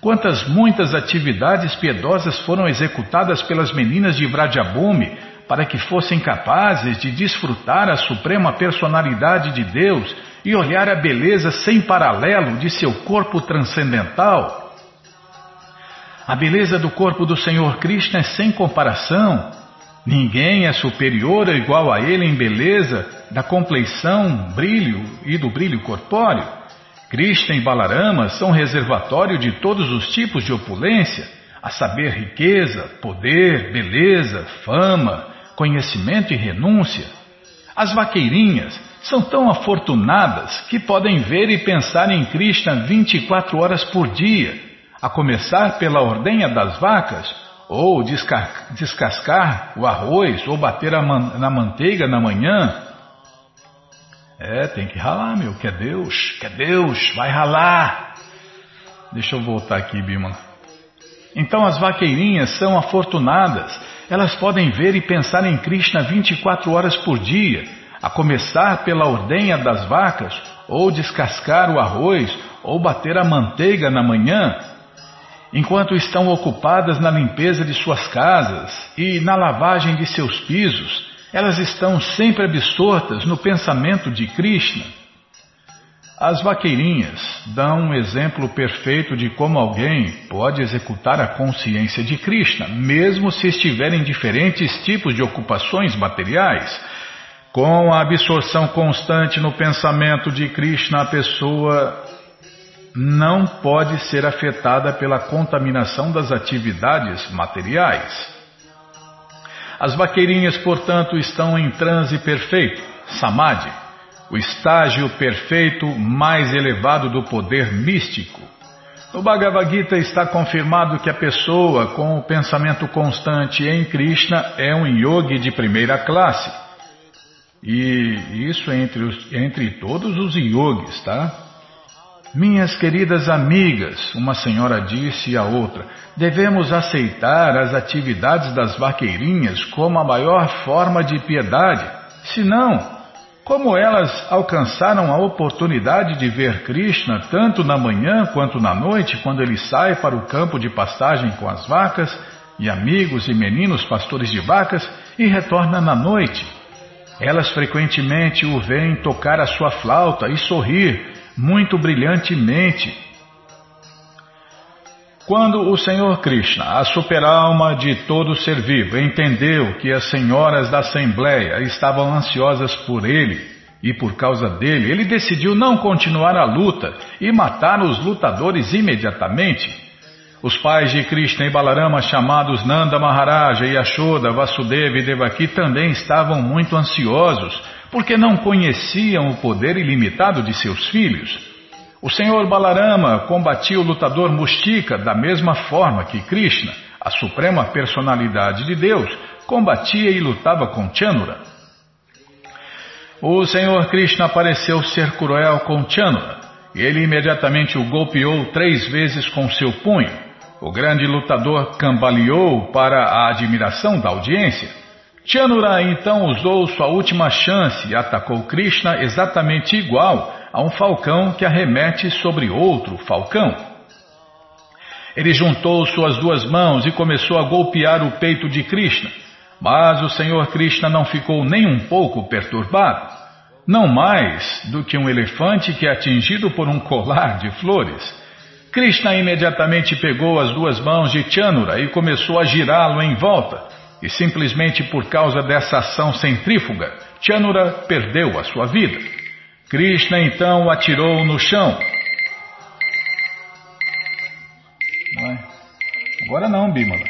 quantas muitas atividades piedosas foram executadas pelas meninas de Vrajabhumi para que fossem capazes de desfrutar a suprema personalidade de Deus e olhar a beleza sem paralelo de seu corpo transcendental. A beleza do corpo do Senhor Krishna é sem comparação. Ninguém é superior ou igual a ele em beleza, da compleição, brilho e do brilho corpóreo. Krishna e Balarama são reservatório de todos os tipos de opulência, a saber, riqueza, poder, beleza, fama, conhecimento e renúncia. As vaqueirinhas são tão afortunadas que podem ver e pensar em Krishna 24 horas por dia, a começar pela ordenha das vacas, ou descascar o arroz, ou bater man na manteiga na manhã. É, tem que ralar, meu, que é Deus, que é Deus, vai ralar. Deixa eu voltar aqui, Bima. Então as vaqueirinhas são afortunadas, elas podem ver e pensar em Krishna 24 horas por dia, a começar pela ordenha das vacas, ou descascar o arroz, ou bater a manteiga na manhã, enquanto estão ocupadas na limpeza de suas casas e na lavagem de seus pisos, elas estão sempre absortas no pensamento de Krishna. As vaqueirinhas dão um exemplo perfeito de como alguém pode executar a consciência de Krishna, mesmo se estiverem diferentes tipos de ocupações materiais. Com a absorção constante no pensamento de Krishna, a pessoa não pode ser afetada pela contaminação das atividades materiais. As vaqueirinhas, portanto, estão em transe perfeito, samadhi, o estágio perfeito mais elevado do poder místico. No Bhagavad Gita está confirmado que a pessoa com o pensamento constante em Krishna é um yogi de primeira classe. E isso entre, os, entre todos os yogis, tá? Minhas queridas amigas, uma senhora disse à outra, devemos aceitar as atividades das vaqueirinhas como a maior forma de piedade. Senão, como elas alcançaram a oportunidade de ver Krishna tanto na manhã quanto na noite, quando ele sai para o campo de pastagem com as vacas, e amigos e meninos pastores de vacas, e retorna na noite. Elas frequentemente o veem tocar a sua flauta e sorrir muito brilhantemente. Quando o Senhor Krishna, a superalma de todo ser vivo, entendeu que as senhoras da Assembleia estavam ansiosas por ele e por causa dele, ele decidiu não continuar a luta e matar os lutadores imediatamente. Os pais de Krishna e Balarama, chamados Nanda Maharaja, Yashoda, Vasudeva e Devaki, também estavam muito ansiosos porque não conheciam o poder ilimitado de seus filhos. O senhor Balarama combatia o lutador Mustika da mesma forma que Krishna, a suprema personalidade de Deus, combatia e lutava com Chanura. O senhor Krishna pareceu ser cruel com Chanura. E ele imediatamente o golpeou três vezes com seu punho. O grande lutador cambaleou para a admiração da audiência. Chanura então usou sua última chance e atacou Krishna exatamente igual a um falcão que arremete sobre outro falcão. Ele juntou suas duas mãos e começou a golpear o peito de Krishna, mas o Senhor Krishna não ficou nem um pouco perturbado, não mais do que um elefante que é atingido por um colar de flores. Krishna imediatamente pegou as duas mãos de Chanura e começou a girá-lo em volta e simplesmente por causa dessa ação centrífuga, Chanura perdeu a sua vida. Krishna então o atirou no chão. É? Agora não, Bimala.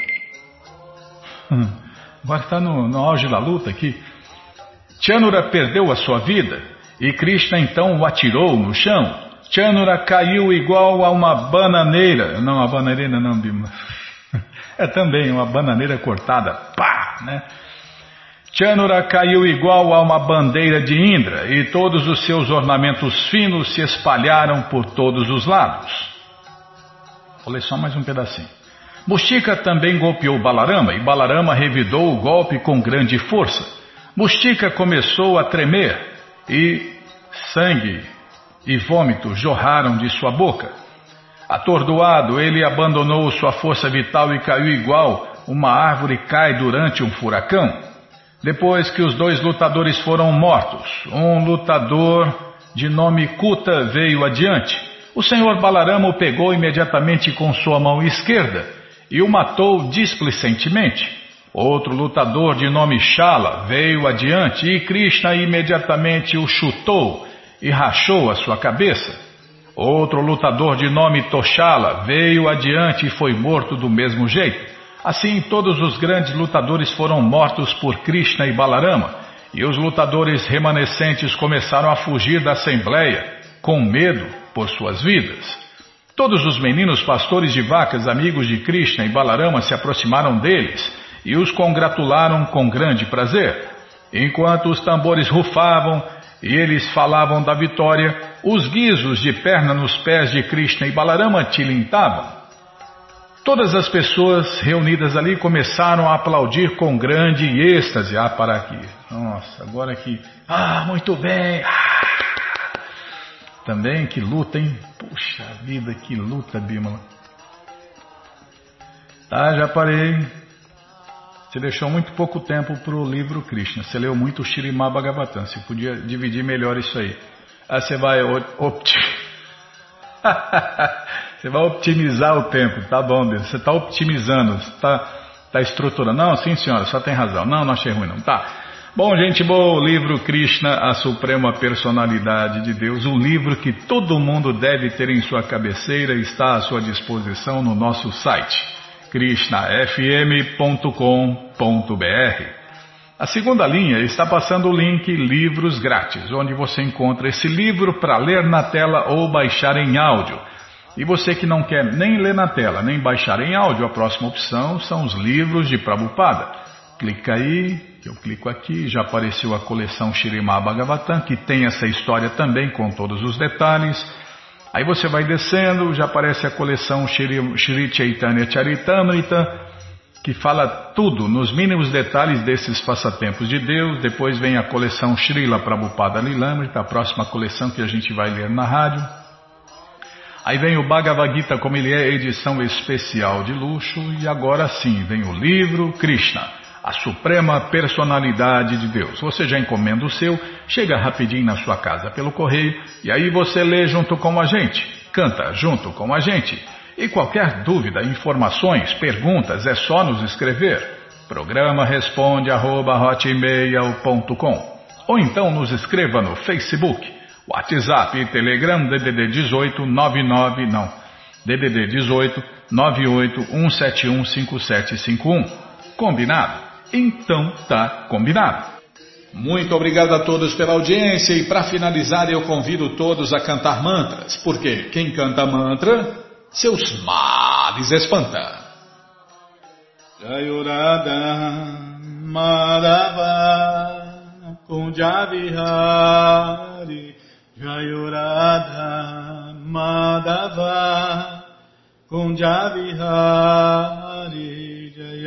Agora está no, no auge da luta aqui. Chanura perdeu a sua vida e Krishna então o atirou no chão. Chanura caiu igual a uma bananeira. Não, a bananeira não, Bimala. É também uma bananeira cortada, pá, né? Chanura caiu igual a uma bandeira de Indra e todos os seus ornamentos finos se espalharam por todos os lados. Ler só mais um pedacinho. Mustika também golpeou Balarama e Balarama revidou o golpe com grande força. Mustika começou a tremer e sangue e vômito jorraram de sua boca. Atordoado, ele abandonou sua força vital e caiu igual uma árvore cai durante um furacão. Depois que os dois lutadores foram mortos, um lutador de nome Kuta veio adiante. O senhor Balarama o pegou imediatamente com sua mão esquerda e o matou displicentemente. Outro lutador de nome Shala veio adiante e Krishna imediatamente o chutou e rachou a sua cabeça. Outro lutador de nome Toshala veio adiante e foi morto do mesmo jeito. Assim, todos os grandes lutadores foram mortos por Krishna e Balarama, e os lutadores remanescentes começaram a fugir da assembleia, com medo por suas vidas. Todos os meninos pastores de vacas, amigos de Krishna e Balarama, se aproximaram deles e os congratularam com grande prazer. Enquanto os tambores rufavam e eles falavam da vitória, os guizos de perna nos pés de Krishna e Balarama tilintavam. Todas as pessoas reunidas ali começaram a aplaudir com grande êxtase. Ah, para aqui. Nossa, agora aqui. Ah, muito bem. Ah. Também que luta, hein? Puxa vida, que luta, Bímola. Tá, já parei. Você deixou muito pouco tempo para o livro Krishna. Você leu muito o Shirimá Bhagavatam. Você podia dividir melhor isso aí. Ah, você vai. Você vai optimizar o tempo, tá bom, Deus. Você está optimizando, está tá estruturando. Não, sim, senhora, só tem razão. Não, não achei ruim, não. Tá. Bom, gente boa, o livro Krishna, a Suprema Personalidade de Deus, um livro que todo mundo deve ter em sua cabeceira, está à sua disposição no nosso site, krishnafm.com.br. A segunda linha está passando o link Livros Grátis, onde você encontra esse livro para ler na tela ou baixar em áudio. E você que não quer nem ler na tela, nem baixar em áudio, a próxima opção são os livros de Prabhupada. Clica aí, eu clico aqui, já apareceu a coleção Shirimá Bhagavatam, que tem essa história também com todos os detalhes. Aí você vai descendo, já aparece a coleção Shri, Shri Chaitanya Charitamrita, que fala tudo, nos mínimos detalhes desses passatempos de Deus. Depois vem a coleção Srila Prabhupada Lilamrita, a próxima coleção que a gente vai ler na rádio. Aí vem o Bhagavad Gita como ele é edição especial de luxo e agora sim vem o livro Krishna, a suprema personalidade de Deus. Você já encomenda o seu, chega rapidinho na sua casa pelo correio e aí você lê junto com a gente, canta junto com a gente. E qualquer dúvida, informações, perguntas é só nos escrever. Programa responde arroba, ou então nos escreva no Facebook WhatsApp e Telegram DDD 18 99 não. DDD 18 98 171 5751. Combinado? Então tá combinado. Muito obrigado a todos pela audiência e para finalizar eu convido todos a cantar mantras, porque quem canta mantra, seus males espanta. Jayurada Madhava Kunjavihari Jayurada Madhava Kunjavihari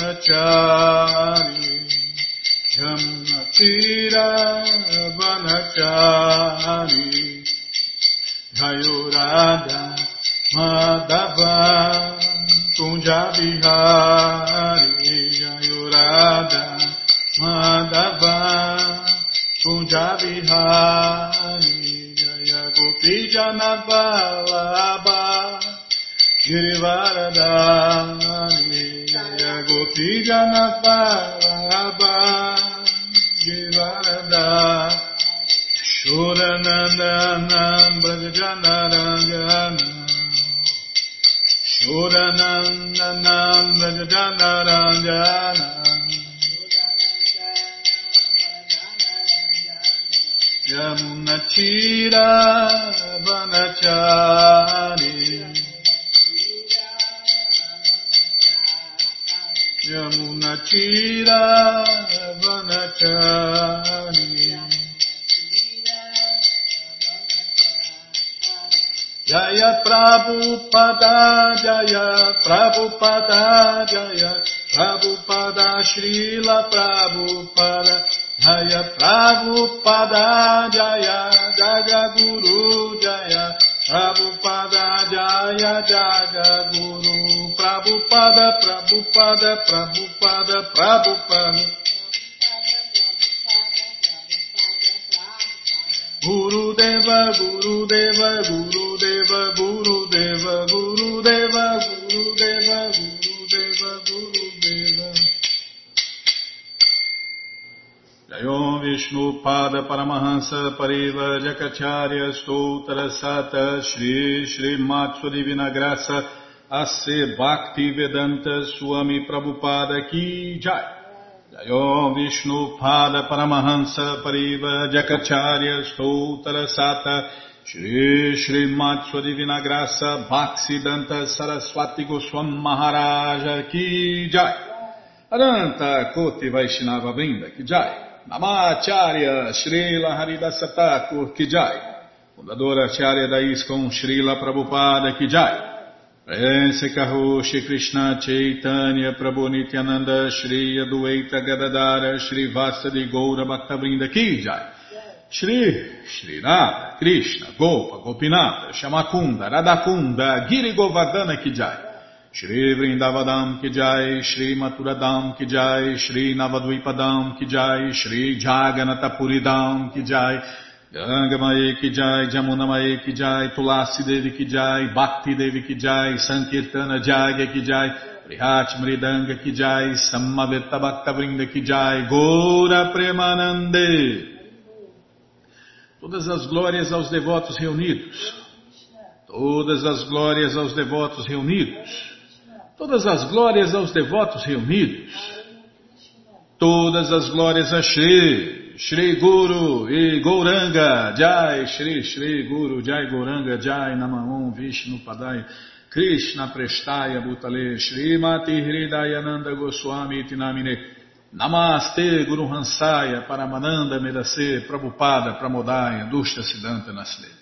Bhajanarayana Yamunachira Vanachari Jayurada Madhava Kunjabihari Jayurada Madhava Kunjabihari Gopi Janavalabha Girivaradani Jaya Gopi Janavalabha Girivaradani Shuranandanam Brajanarajana Shuranandanam Brajanarajana Yamunachira Vanachari Yamunachira Vanachari. Jaya Prabhupada Jaya Prabhupada Jaya Prabhupada Srila Prabhupada Jaya Prabhupada Jaya Jagaguru Jaya Prabhupada Jaya Jagaguru Prabhupada Prabhupada Prabhupada, Prabhupada, Prabhupada. Guru Deva, Guru Deva, Guru Deva, Guru Deva, Guru Deva, Guru Deva, Guru Deva, Guru Deva. Jayom Vishnu Pada Paramahansa Pariva Jakacharya Stotra Sata Shri Shri Matsu Divina Graça Ase Bhakti Vedanta Swami Prabhupada Ki Jai Jayom Vishnu Pada Paramahansa Pariva Jakacharya Stoutra Sata Shri Shri Matsu Divina Graça Bhakti Danta Saraswati Goswam Maharaja Ki Jai Aranta Koti Vaishnava Brinda Ki Jai Namacharya Srila Haridasa Thakur Kijai, fundadora Acharya da ISKCON Srila Prabhupada Kijai, Prense Shri Krishna Chaitanya Prabhu Nityananda Shri Adueita Gadadara Shri Vasadi Goura Bhaktavrinda Kijai, Shri Shri Radha Krishna Gopa Gopinata Shamakunda Radakunda Giri Govardhana Kijai, Shri Vrindavadam ki jai, Shri Maturadam ki jai, Shri Navadvipadam ki jai, Shri Jaganatapuridam ki jai, Gangamaye ki jai, Jamunamaye ki jai, Tulasi Devi ki jai, Bhakti Devi ki jai, Sankirtana Jagya ki jai, Prihat Mridanga ki jai, Samaveta Bhakta Vrinda ki jai, Gora Premanande. Todas as glórias aos devotos reunidos. Todas as glórias aos devotos reunidos. Todas as glórias aos devotos reunidos. Todas as glórias a Shri, Shri Guru e Gouranga, Jai, Shri, Shri Guru, Jai Gouranga, Jai Namahon, Vishnu Padaya, Krishna Prestaya Bhutale, Shri Mati Hridayananda Goswami Tinamine, Namaste Guru Hansaya, Paramananda Medase, Prabhupada, Pramodaya, Dushta Siddhanta Nasle.